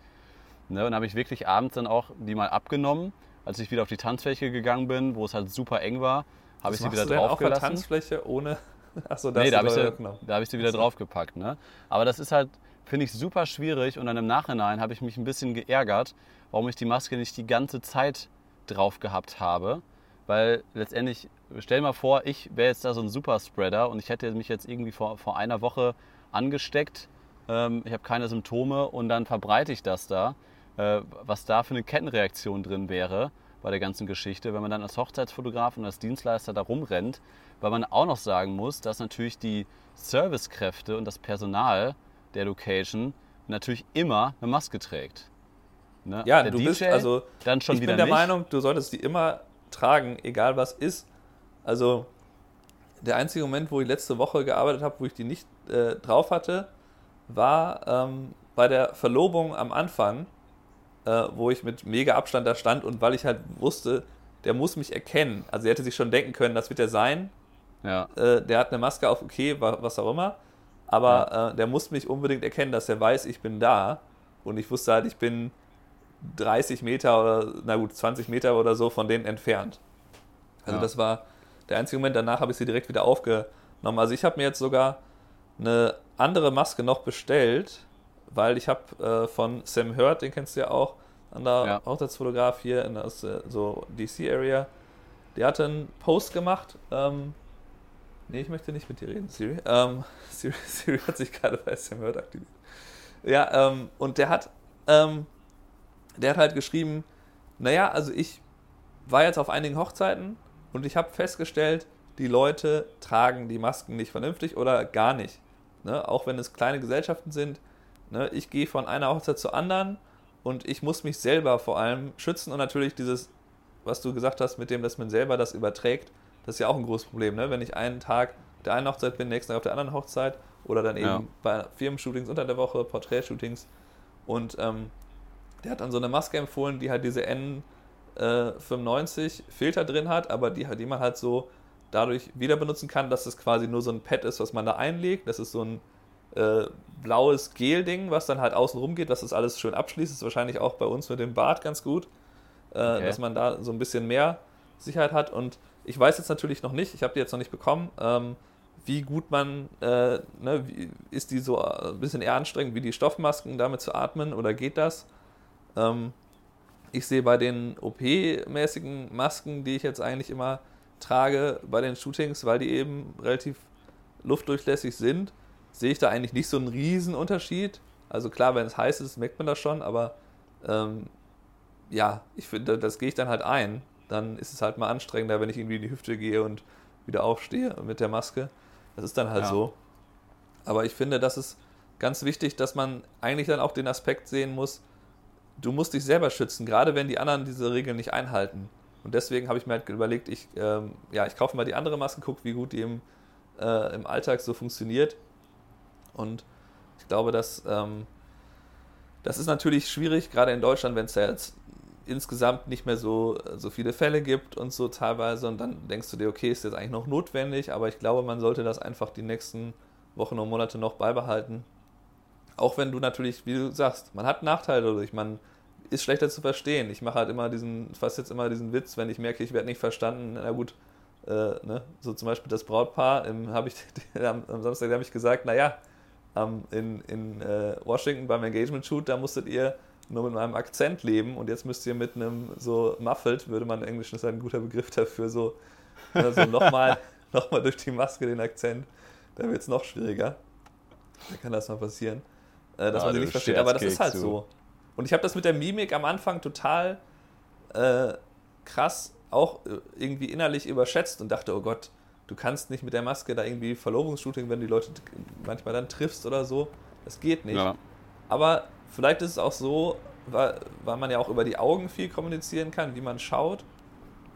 Ne, und dann habe ich wirklich abends dann auch die mal abgenommen, als ich wieder auf die Tanzfläche gegangen bin, wo es halt super eng war, habe ich sie wieder draufgelassen. Auf der Tanzfläche ohne Achso, das nee, da habe ich, sie, hab ich sie wieder draufgepackt. Ne? Aber das ist halt, finde ich, super schwierig und dann im Nachhinein habe ich mich ein bisschen geärgert, warum ich die Maske nicht die ganze Zeit drauf gehabt habe. Weil letztendlich, stell dir mal vor, ich wäre jetzt da so ein Superspreader und ich hätte mich jetzt irgendwie vor, vor einer Woche angesteckt. Ähm, ich habe keine Symptome und dann verbreite ich das da. Äh, was da für eine Kettenreaktion drin wäre bei der ganzen Geschichte, wenn man dann als Hochzeitsfotograf und als Dienstleister da rumrennt, weil man auch noch sagen muss, dass natürlich die Servicekräfte und das Personal der Location natürlich immer eine Maske trägt. Ne? Ja, der du DJ bist also dann schon ich wieder bin der nicht. Meinung, du solltest die immer tragen, egal was ist. Also der einzige Moment, wo ich letzte Woche gearbeitet habe, wo ich die nicht äh, drauf hatte, war ähm, bei der Verlobung am Anfang, äh, wo ich mit mega Abstand da stand und weil ich halt wusste, der muss mich erkennen. Also er hätte sich schon denken können, das wird er sein. Ja. Äh, der hat eine Maske auf, okay, was auch immer. Aber ja. Äh, der muss mich unbedingt erkennen, dass er weiß, ich bin da. Und ich wusste halt, ich bin 30 Meter oder, na gut, 20 Meter oder so von denen entfernt. Also ja. das war der einzige Moment, danach habe ich sie direkt wieder aufgenommen. Also ich habe mir jetzt sogar eine andere Maske noch bestellt, weil ich habe äh, von Sam Hurt, den kennst du ja auch, an der ja. Hochzeitsfotograf hier in der äh, so DC-Area, der hatte einen Post gemacht. Ähm, nee, ich möchte nicht mit dir reden, Siri. Ähm, (laughs) Siri, Siri, hat sich gerade bei Sam Hurt aktiviert. Ja, ähm, und der hat ähm, der hat halt geschrieben, naja, also ich war jetzt auf einigen Hochzeiten und ich habe festgestellt, die Leute tragen die Masken nicht vernünftig oder gar nicht. Ne? Auch wenn es kleine Gesellschaften sind. Ne? Ich gehe von einer Hochzeit zur anderen und ich muss mich selber vor allem schützen und natürlich dieses, was du gesagt hast, mit dem, dass man selber das überträgt, das ist ja auch ein großes Problem. Ne? Wenn ich einen Tag der einen Hochzeit bin, nächsten Tag auf der anderen Hochzeit oder dann eben ja. bei Firmenshootings unter der Woche, Porträtshootings und ähm, der hat dann so eine Maske empfohlen, die halt diese N95 äh, Filter drin hat, aber die, die man halt so dadurch wieder benutzen kann, dass es quasi nur so ein Pad ist, was man da einlegt. Das ist so ein äh, blaues Gel-Ding, was dann halt außen rum geht, dass das alles schön abschließt. Das ist wahrscheinlich auch bei uns mit dem Bart ganz gut, äh, okay. dass man da so ein bisschen mehr Sicherheit hat. Und ich weiß jetzt natürlich noch nicht, ich habe die jetzt noch nicht bekommen, ähm, wie gut man, äh, ne, wie, ist die so ein bisschen eher anstrengend wie die Stoffmasken, damit zu atmen oder geht das? Ähm, ich sehe bei den OP-mäßigen Masken, die ich jetzt eigentlich immer trage bei den Shootings, weil die eben relativ luftdurchlässig sind, sehe ich da eigentlich nicht so einen riesen Unterschied. Also klar, wenn es heiß ist, merkt man das schon, aber ähm, ja, ich finde, das gehe ich dann halt ein. Dann ist es halt mal anstrengender, wenn ich irgendwie in die Hüfte gehe und wieder aufstehe mit der Maske. Das ist dann halt ja. so. Aber ich finde, das ist ganz wichtig, dass man eigentlich dann auch den Aspekt sehen muss, du musst dich selber schützen, gerade wenn die anderen diese Regeln nicht einhalten. Und deswegen habe ich mir halt überlegt, ich, ähm, ja, ich kaufe mal die andere Maske, gucke, wie gut die im, äh, im Alltag so funktioniert. Und ich glaube, dass ähm, das ist natürlich schwierig, gerade in Deutschland, wenn es ja jetzt insgesamt nicht mehr so, so viele Fälle gibt und so teilweise. Und dann denkst du dir, okay, ist das eigentlich noch notwendig? Aber ich glaube, man sollte das einfach die nächsten Wochen und Monate noch beibehalten. Auch wenn du natürlich, wie du sagst, man hat Nachteile dadurch, man ist schlechter zu verstehen. Ich mache halt immer diesen, fast jetzt immer diesen Witz, wenn ich merke, ich werde nicht verstanden, na gut, äh, ne? so zum Beispiel das Brautpaar, habe ich (laughs) am, am Samstag habe ich gesagt, naja, ähm, in, in äh, Washington beim Engagement-Shoot, da musstet ihr nur mit meinem Akzent leben und jetzt müsst ihr mit einem so muffled, würde man in Englisch, das ist ein guter Begriff dafür, so, also nochmal (laughs) noch mal durch die Maske den Akzent, da wird es noch schwieriger. Da kann das mal passieren, äh, dass ah, man sie nicht versteht, aber das ist halt du. so. Und ich habe das mit der Mimik am Anfang total äh, krass auch äh, irgendwie innerlich überschätzt und dachte, oh Gott, du kannst nicht mit der Maske da irgendwie Verlobungsshooting, wenn du die Leute manchmal dann triffst oder so. Das geht nicht. Ja. Aber vielleicht ist es auch so, weil, weil man ja auch über die Augen viel kommunizieren kann, wie man schaut,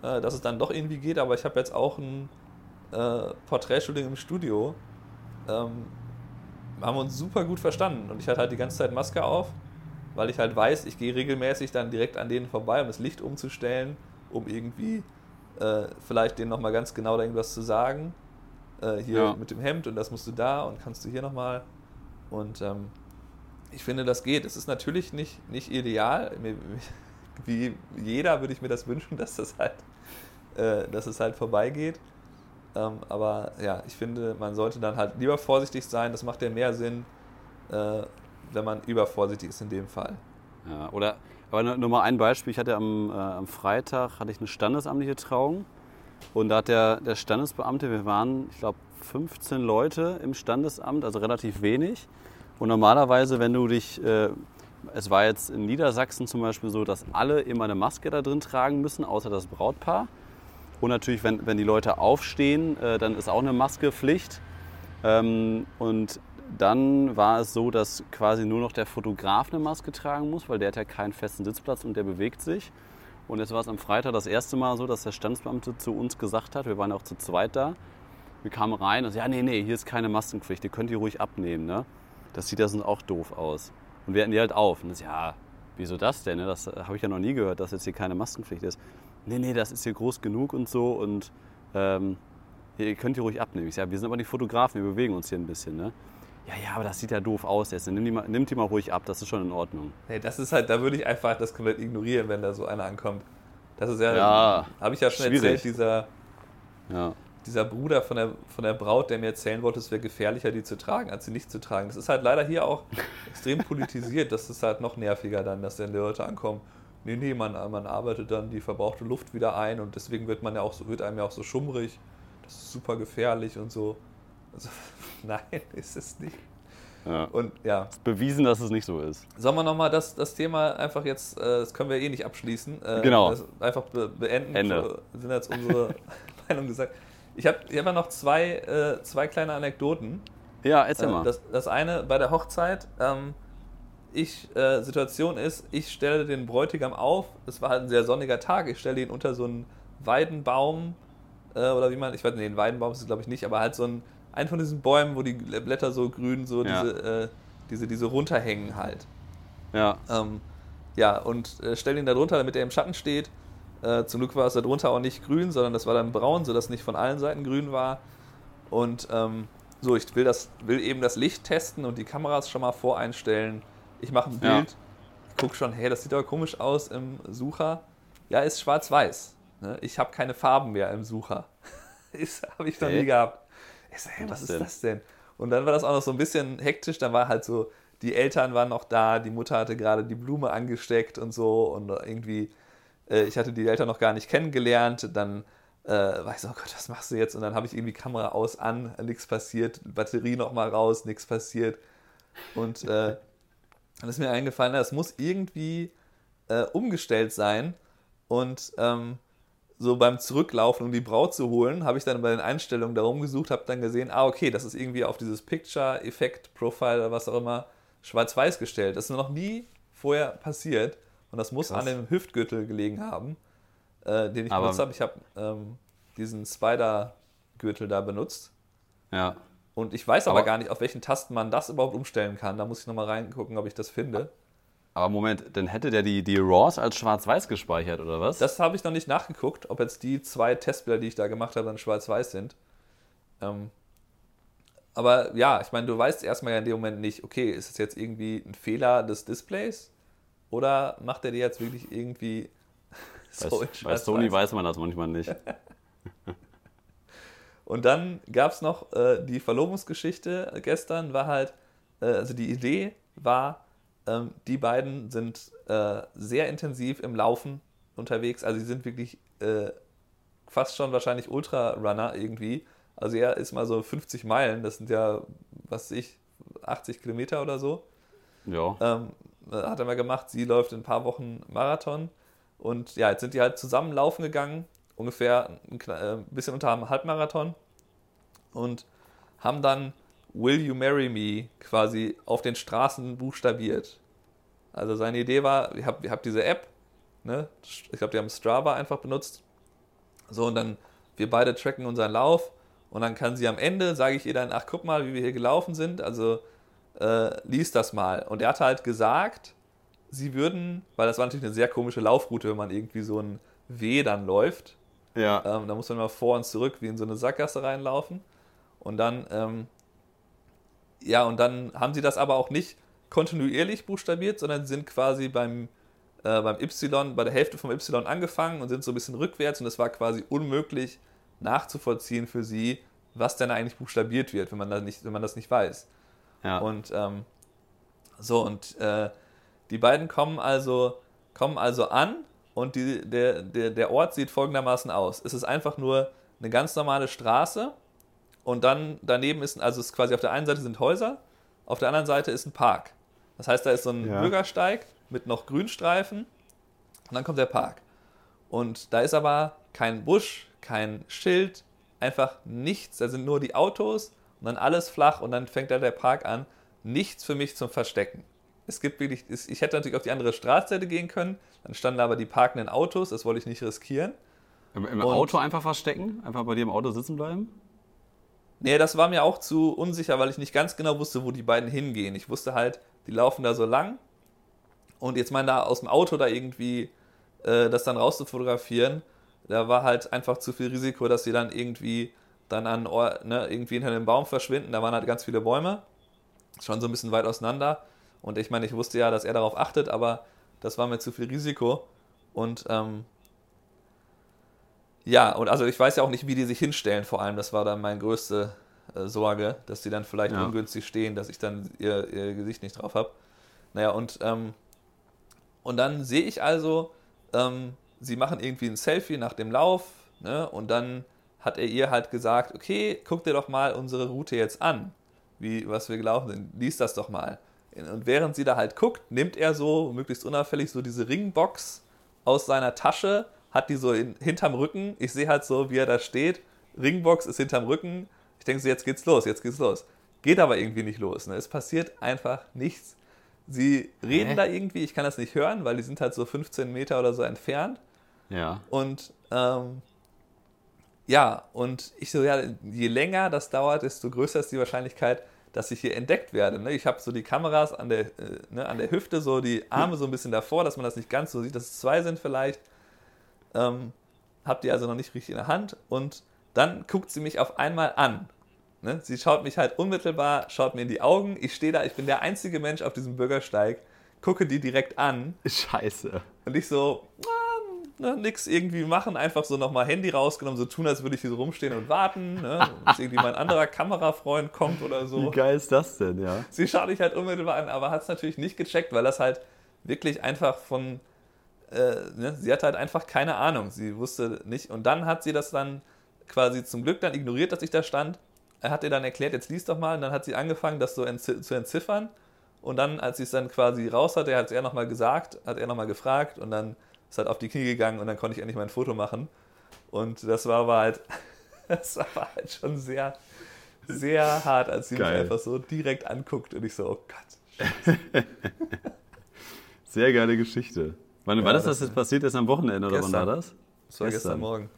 äh, dass es dann doch irgendwie geht. Aber ich habe jetzt auch ein äh, Porträtshooting im Studio. Ähm, haben uns super gut verstanden und ich hatte halt die ganze Zeit Maske auf, weil ich halt weiß, ich gehe regelmäßig dann direkt an denen vorbei, um das Licht umzustellen, um irgendwie äh, vielleicht denen nochmal ganz genau da irgendwas zu sagen. Äh, hier ja. mit dem Hemd und das musst du da und kannst du hier nochmal. Und ähm, ich finde, das geht. Es ist natürlich nicht, nicht ideal. (laughs) Wie jeder würde ich mir das wünschen, (laughs) dass das halt, äh, dass es halt vorbeigeht. Ähm, aber ja, ich finde, man sollte dann halt lieber vorsichtig sein. Das macht ja mehr Sinn, äh, wenn man übervorsichtig ist in dem Fall. Ja, oder aber nur mal ein Beispiel. Ich hatte am, äh, am Freitag hatte ich eine standesamtliche Trauung und da hat der, der Standesbeamte, wir waren, ich glaube, 15 Leute im Standesamt, also relativ wenig. Und normalerweise, wenn du dich, äh, es war jetzt in Niedersachsen zum Beispiel so, dass alle immer eine Maske da drin tragen müssen, außer das Brautpaar. Und natürlich, wenn, wenn die Leute aufstehen, äh, dann ist auch eine Maske Pflicht. Ähm, und dann war es so, dass quasi nur noch der Fotograf eine Maske tragen muss, weil der hat ja keinen festen Sitzplatz und der bewegt sich. Und jetzt war es am Freitag das erste Mal so, dass der Standsbeamte zu uns gesagt hat, wir waren auch zu zweit da, wir kamen rein und so, ja, nee, nee, hier ist keine Maskenpflicht, ihr könnt die ruhig abnehmen. Ne? Das sieht ja sonst auch doof aus. Und wir hatten die halt auf. Und das, ja, wieso das denn? Ne? Das habe ich ja noch nie gehört, dass jetzt hier keine Maskenpflicht ist. Nee, nee, das ist hier groß genug und so und ähm, ihr könnt die ruhig abnehmen. Ich sage, wir sind aber die Fotografen, wir bewegen uns hier ein bisschen. Ne? Ja, ja, aber das sieht ja doof aus jetzt. Nimm die, mal, nimm die mal ruhig ab, das ist schon in Ordnung. Hey, das ist halt, da würde ich einfach das komplett ignorieren, wenn da so einer ankommt. Das ist ja, ja habe ich ja schon schwierig. erzählt, dieser, ja. dieser Bruder von der, von der Braut, der mir erzählen wollte, es wäre gefährlicher, die zu tragen, als sie nicht zu tragen. Das ist halt leider hier auch (laughs) extrem politisiert. Das ist halt noch nerviger dann, dass dann die Leute ankommen. Nee, nee, man, man arbeitet dann die verbrauchte Luft wieder ein und deswegen wird man ja auch so, wird einem ja auch so schummrig. Das ist super gefährlich und so. Also, (laughs) nein, (laughs) ist es nicht. Ja. Und ja. Ist bewiesen, dass es nicht so ist. Sollen wir nochmal das, das Thema einfach jetzt, äh, das können wir eh nicht abschließen. Äh, genau. einfach be beenden. Ende. So, sind jetzt unsere (laughs) Meinung gesagt. Ich habe ich hab ja noch zwei, äh, zwei kleine Anekdoten. Ja, erzähl mal. Das, das eine bei der Hochzeit. Ähm, ich, Situation ist, ich stelle den Bräutigam auf. Es war halt ein sehr sonniger Tag. Ich stelle ihn unter so einen Weidenbaum. Oder wie man, ich weiß nicht, ein Weidenbaum ist es glaube ich nicht, aber halt so ein einen von diesen Bäumen, wo die Blätter so grün, so ja. diese, äh, diese, diese runterhängen halt. Ja. Ähm, ja, und äh, stell ihn da drunter, damit er im Schatten steht. Äh, zum Glück war es da drunter auch nicht grün, sondern das war dann braun, sodass nicht von allen Seiten grün war. Und ähm, so, ich will, das, will eben das Licht testen und die Kameras schon mal voreinstellen. Ich mache ein Bild, ja. gucke schon, hey, das sieht aber komisch aus im Sucher. Ja, ist schwarz-weiß. Ne? Ich habe keine Farben mehr im Sucher. (laughs) das habe ich noch hey. nie gehabt. Ich so, hey, was ist das denn? Und dann war das auch noch so ein bisschen hektisch. Dann war halt so, die Eltern waren noch da, die Mutter hatte gerade die Blume angesteckt und so. Und irgendwie, äh, ich hatte die Eltern noch gar nicht kennengelernt. Dann äh, war ich so, oh Gott, was machst du jetzt? Und dann habe ich irgendwie Kamera aus, an, nichts passiert. Batterie nochmal raus, nichts passiert. Und äh, (laughs) dann ist mir eingefallen, das muss irgendwie äh, umgestellt sein. Und ähm, so beim Zurücklaufen, um die Braut zu holen, habe ich dann bei den Einstellungen darum gesucht, habe dann gesehen, ah, okay, das ist irgendwie auf dieses Picture-Effekt-Profile oder was auch immer schwarz-weiß gestellt. Das ist noch nie vorher passiert und das muss Krass. an dem Hüftgürtel gelegen haben, äh, den ich aber benutzt habe. Ich habe ähm, diesen Spider-Gürtel da benutzt. Ja. Und ich weiß aber, aber, gar nicht, auf welchen Tasten man das überhaupt umstellen kann. Da muss ich nochmal reingucken, ob ich das finde. Aber Moment, dann hätte der die, die RAWs als schwarz-weiß gespeichert, oder was? Das habe ich noch nicht nachgeguckt, ob jetzt die zwei Testbilder, die ich da gemacht habe, dann schwarz-weiß sind. Ähm, aber ja, ich meine, du weißt erstmal ja in dem Moment nicht, okay, ist es jetzt irgendwie ein Fehler des Displays? Oder macht er die jetzt wirklich irgendwie (laughs) so bei, Bei Sony weiß man das manchmal nicht. (laughs) (laughs) Und dann gab es noch äh, die Verlobungsgeschichte gestern, war halt äh, also die Idee war, ähm, die beiden sind äh, sehr intensiv im Laufen unterwegs. Also sie sind wirklich äh, fast schon wahrscheinlich Ultrarunner irgendwie. Also er ist mal so 50 Meilen, das sind ja, was weiß ich, 80 Kilometer oder so. Ja. Ähm, hat er mal gemacht. Sie läuft in ein paar Wochen Marathon. Und ja, jetzt sind die halt zusammen laufen gegangen, ungefähr ein, äh, ein bisschen unter einem Halbmarathon. Und haben dann Will You Marry Me quasi auf den Straßen buchstabiert. Also seine Idee war, ihr habt, ihr habt diese App, ne? ich glaube, die haben Strava einfach benutzt. So, und dann, wir beide tracken unseren Lauf und dann kann sie am Ende, sage ich ihr dann, ach, guck mal, wie wir hier gelaufen sind, also äh, lies das mal. Und er hat halt gesagt, sie würden, weil das war natürlich eine sehr komische Laufroute, wenn man irgendwie so ein W dann läuft. Ja. Ähm, da muss man mal vor und zurück wie in so eine Sackgasse reinlaufen. Und dann, ähm, ja, und dann haben sie das aber auch nicht kontinuierlich buchstabiert, sondern sind quasi beim, äh, beim Y, bei der Hälfte vom Y angefangen und sind so ein bisschen rückwärts und es war quasi unmöglich nachzuvollziehen für sie, was denn eigentlich buchstabiert wird, wenn man das nicht, wenn man das nicht weiß. Ja. Und ähm, so, und äh, die beiden kommen also, kommen also an und die, der, der, der Ort sieht folgendermaßen aus. Es ist einfach nur eine ganz normale Straße und dann daneben ist, also es ist quasi auf der einen Seite sind Häuser, auf der anderen Seite ist ein Park. Das heißt, da ist so ein Ja. Bürgersteig mit noch Grünstreifen und dann kommt der Park. Und da ist aber kein Busch, kein Schild, einfach nichts. Da sind nur die Autos und dann alles flach und dann fängt da der Park an. Nichts für mich zum Verstecken. Es gibt wirklich, ich hätte natürlich auf die andere Straßenseite gehen können, dann standen aber die parkenden Autos, das wollte ich nicht riskieren. Im, im Auto einfach verstecken? Einfach bei dir im Auto sitzen bleiben? Nee, das war mir auch zu unsicher, weil ich nicht ganz genau wusste, wo die beiden hingehen. Ich wusste halt, die laufen da so lang und jetzt mal da aus dem Auto da irgendwie äh, das dann rauszufotografieren, da war halt einfach zu viel Risiko, dass sie dann irgendwie dann an ne, irgendwie hinter einem Baum verschwinden. Da waren halt ganz viele Bäume, schon so ein bisschen weit auseinander. Und ich meine, ich wusste ja, dass er darauf achtet, aber das war mir zu viel Risiko. Und ähm, ja, und also ich weiß ja auch nicht, wie die sich hinstellen, vor allem. Das war dann meine größte äh, Sorge, dass die dann vielleicht Ja. ungünstig stehen, dass ich dann ihr, ihr Gesicht nicht drauf habe. Naja, und, ähm, und dann sehe ich also, ähm, sie machen irgendwie ein Selfie nach dem Lauf, ne? Und dann hat er ihr halt gesagt, okay, guck dir doch mal unsere Route jetzt an, wie, was wir gelaufen sind. Lies das doch mal. Und während sie da halt guckt, nimmt er so, möglichst unauffällig, so diese Ringbox aus seiner Tasche, hat die so in, hinterm Rücken. Ich sehe halt so, wie er da steht. Ringbox ist hinterm Rücken. Ich denke so, jetzt geht's los, jetzt geht's los. Geht aber irgendwie nicht los. Ne? Es passiert einfach nichts. Sie reden Hä? da irgendwie, ich kann das nicht hören, weil die sind halt so 15 Meter oder so entfernt. Ja. Und ähm, ja, und ich so, ja, je länger das dauert, desto größer ist die Wahrscheinlichkeit, dass ich hier entdeckt werde. Ne? Ich habe so die Kameras an der, äh, ne, an der Hüfte, so die Arme so ein bisschen davor, dass man das nicht ganz so sieht, dass es zwei sind vielleicht. Ähm, hab die also noch nicht richtig in der Hand und dann guckt sie mich auf einmal an. Ne? Sie schaut mich halt unmittelbar, schaut mir in die Augen. Ich stehe da, ich bin der einzige Mensch auf diesem Bürgersteig, gucke die direkt an Scheiße. und ich so, ne, nix irgendwie machen, einfach so nochmal Handy rausgenommen, so tun, als würde ich hier so rumstehen und warten, ne, bis irgendwie mein anderer Kamerafreund kommt oder Wie so. geil ist das denn, ja? Sie schaut mich halt unmittelbar an, aber hat es natürlich nicht gecheckt, weil das halt wirklich einfach von, äh, ne, sie hat halt einfach keine Ahnung, sie wusste nicht. Und dann hat sie das dann quasi zum Glück dann ignoriert, dass ich da stand. Er hat ihr dann erklärt, jetzt lies doch mal, und dann hat sie angefangen, das so entzi zu entziffern. Und dann, als sie es dann quasi raus hatte, hat er nochmal gesagt, hat er nochmal gefragt und dann ist halt auf die Knie gegangen und dann konnte ich endlich mein Foto machen. Und das war aber halt, (laughs) das war halt schon sehr, sehr hart, als sie Geil. mich einfach so direkt anguckt und ich so, oh Gott. (laughs) Sehr geile Geschichte. Wann Ja, war das, das- das jetzt passiert ist am Wochenende oder wann Gestern. war das? Das war Gestern. gestern Morgen.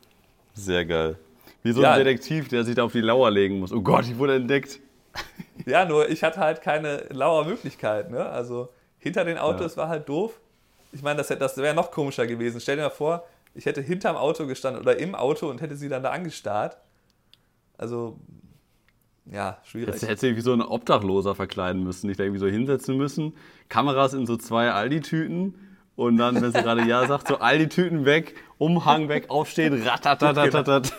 Sehr geil. Wie so Ja. ein Detektiv, der sich da auf die Lauer legen muss. Oh Gott, ich wurde entdeckt. (laughs) Ja, nur ich hatte halt keine lauer Möglichkeit. Ne? Also hinter den Autos war halt doof. Ich meine, das, das wäre noch komischer gewesen. Stell dir mal vor, ich hätte hinterm Auto gestanden oder im Auto und hätte sie dann da angestarrt. Also, ja, schwierig. Jetzt hätte sich wie so ein Obdachloser verkleiden müssen, nicht da irgendwie so hinsetzen müssen. Kameras in so zwei Aldi-Tüten und dann, wenn sie gerade Ja sagt, so Aldi-Tüten weg, Umhang weg, aufstehen, ratatatatat.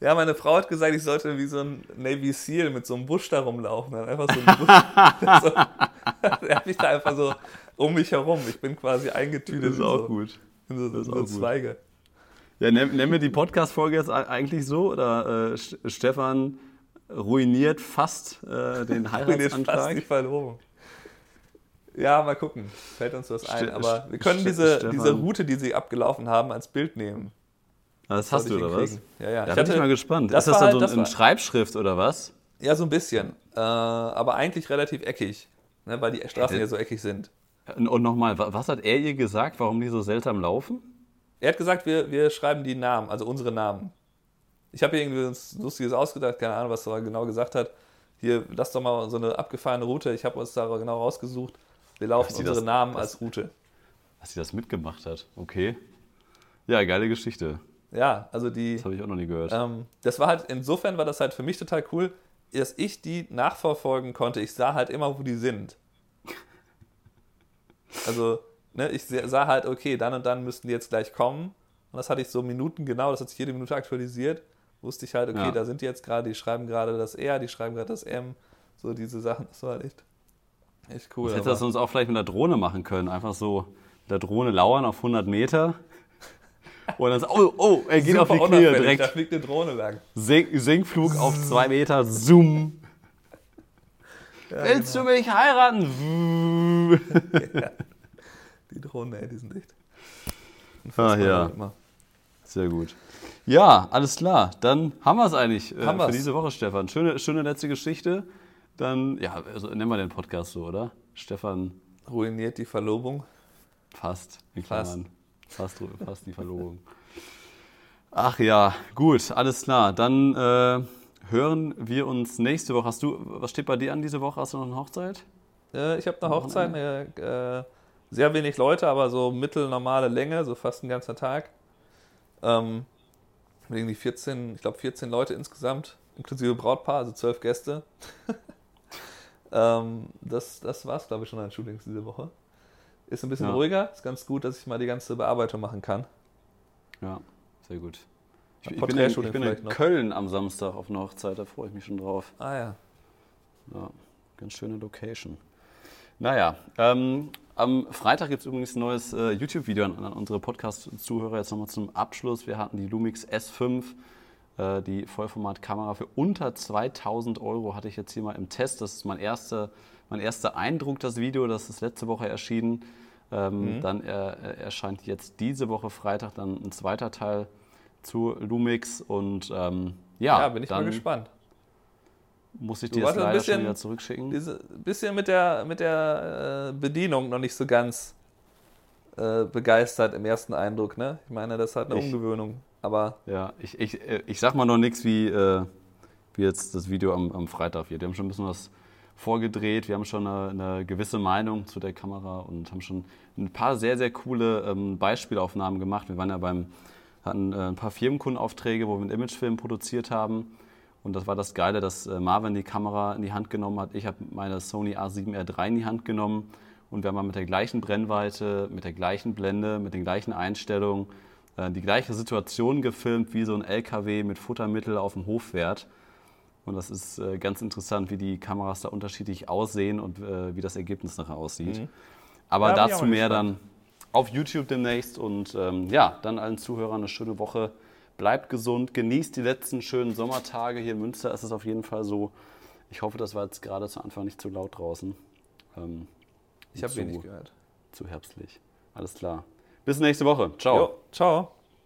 Ja, meine Frau hat gesagt, ich sollte wie so ein Navy Seal mit so einem Busch da rumlaufen. Dann einfach so ein Busch. (laughs) so, er hat mich da einfach so um mich herum. Ich bin quasi eingetütet. Das ist auch so, gut. In so, Das ist so auch gut. Zweige. Ja, nennen wir die Podcast-Folge jetzt eigentlich so? Oder äh, St- Stefan ruiniert fast äh, den (laughs) bin jetzt fast Heiratsantrag? die Verlobung. Ja, mal gucken. Fällt uns was ein. Aber wir können diese, Stefan. diese Route, die sie abgelaufen haben, als Bild nehmen. Das hast du, ich oder was? Ja, ja. Da Ich bin ich hatte- mal gespannt. das ist das dann halt- so das in war- Schreibschrift oder was? Ja, so ein bisschen. Äh, aber eigentlich relativ eckig. Ne, weil die Straßen Äh, ja so eckig sind. Und nochmal, wa- was hat er ihr gesagt, warum die so seltsam laufen? Er hat gesagt, wir, wir schreiben die Namen, also unsere Namen. Ich habe irgendwie was Lustiges ausgedacht, keine Ahnung, was er genau gesagt hat. Hier, lass doch mal so eine abgefahrene Route. Ich habe uns da genau rausgesucht. Wir laufen unsere das- Namen das- als Route. Dass sie das mitgemacht hat. Okay. Ja, geile Geschichte. Ja, also die. Das habe ich auch noch nie gehört. Ähm, das war halt, insofern war das halt für mich total cool, dass ich die nachverfolgen konnte. Ich sah halt immer, wo die sind. (laughs) Also, ne, ich sah halt, okay, dann und dann müssten die jetzt gleich kommen. Und das hatte ich so Minuten genau, das hat sich jede Minute aktualisiert. Wusste ich halt, okay, Ja. da sind die jetzt gerade, die schreiben gerade das R, die schreiben gerade das M. So diese Sachen, das war halt echt, echt cool. Jetzt hätte das uns auch vielleicht mit der Drohne machen können. Einfach so mit der Drohne lauern auf 100 Meter. (laughs) Und dann oh, oh, er geht auf die Super Knie unauffällig, Da direkt. fliegt eine Drohne lang. Sink, Sinkflug auf zwei Meter, zoom. Ja, Willst genau. du mich heiraten? (laughs) Die Drohnen, ey, die sind echt. Ah, ja. immer. Sehr gut. Ja, alles klar. Dann haben wir es eigentlich äh, für diese Woche, Stefan. Schöne, schöne letzte Geschichte. Dann, ja, also nennen wir den Podcast so, oder? Stefan Ruiniert die Verlobung. fast. In Fast. Klammern. Fast, fast die Verlobung. Ach ja, gut, alles klar. Dann äh, hören wir uns nächste Woche. Hast du, was steht bei dir an diese Woche? Hast du noch eine Hochzeit? Äh, ich habe eine Hochzeit, eine, äh, sehr wenig Leute, aber so mittelnormale Länge, so fast ein ganzer Tag. Ähm, irgendwie 14, ich glaube 14 Leute insgesamt, inklusive Brautpaar, also 12 Gäste. (laughs) ähm, das das war es, glaube ich, schon an Shootings diese Woche. Ist ein bisschen Ja. ruhiger, ist ganz gut, dass ich mal die ganze Bearbeitung machen kann. Ja, sehr gut. Ich, ich bin in, ich bin in noch. Köln am Samstag auf einer Hochzeit, da freue ich mich schon drauf. Ah ja. Ja, ganz schöne Location. Naja, ähm, am Freitag gibt es übrigens ein neues äh, YouTube-Video an, an unsere Podcast-Zuhörer. Jetzt nochmal zum Abschluss. Wir hatten die Lumix S5, äh, die Vollformat-Kamera für unter 2000 Euro hatte ich jetzt hier mal im Test. Das ist mein erster, mein erster Eindruck, das Video. Das ist letzte Woche erschienen. Ähm, Dann äh, äh, erscheint jetzt diese Woche Freitag dann ein zweiter Teil zu Lumix. Und ähm, ja, Ja, bin ich mal gespannt. muss ich dir das ein leider schon bisschen- wieder zurückschicken. Diese bisschen mit der, mit der äh, Bedienung noch nicht so ganz äh, begeistert im ersten Eindruck, ne? Ich meine, das hat eine Ich- Umgewöhnung. Aber Ja, ich, ich, äh, ich sag mal noch nichts, wie, äh, wie jetzt das Video am, am Freitag wird. Wir haben schon ein bisschen was vorgedreht, wir haben schon eine, eine gewisse Meinung zu der Kamera und haben schon ein paar sehr, sehr coole ähm, Beispielaufnahmen gemacht. Wir waren ja beim, hatten äh, ein paar Firmenkundenaufträge, wo wir einen Imagefilm produziert haben. Und das war das Geile, dass äh, Marvin die Kamera in die Hand genommen hat. Ich habe meine Sony A7R3 in die Hand genommen und wir haben mit der gleichen Brennweite, mit der gleichen Blende, mit den gleichen Einstellungen die gleiche Situation gefilmt, wie so ein LKW mit Futtermittel auf dem Hof fährt. Und das ist äh, ganz interessant, wie die Kameras da unterschiedlich aussehen und äh, wie das Ergebnis nachher aussieht. Mhm. Aber Ja, dazu mehr dann auf YouTube demnächst. Und ähm, ja, dann allen Zuhörern eine schöne Woche. Bleibt gesund, genießt die letzten schönen Sommertage. Hier in Münster ist es auf jeden Fall so. Ich hoffe, das war jetzt gerade zu Anfang nicht zu laut draußen. Ähm, ich habe wenig gehört. zu herbstlich. Alles klar. Bis nächste Woche. Ciao. Jo, ciao.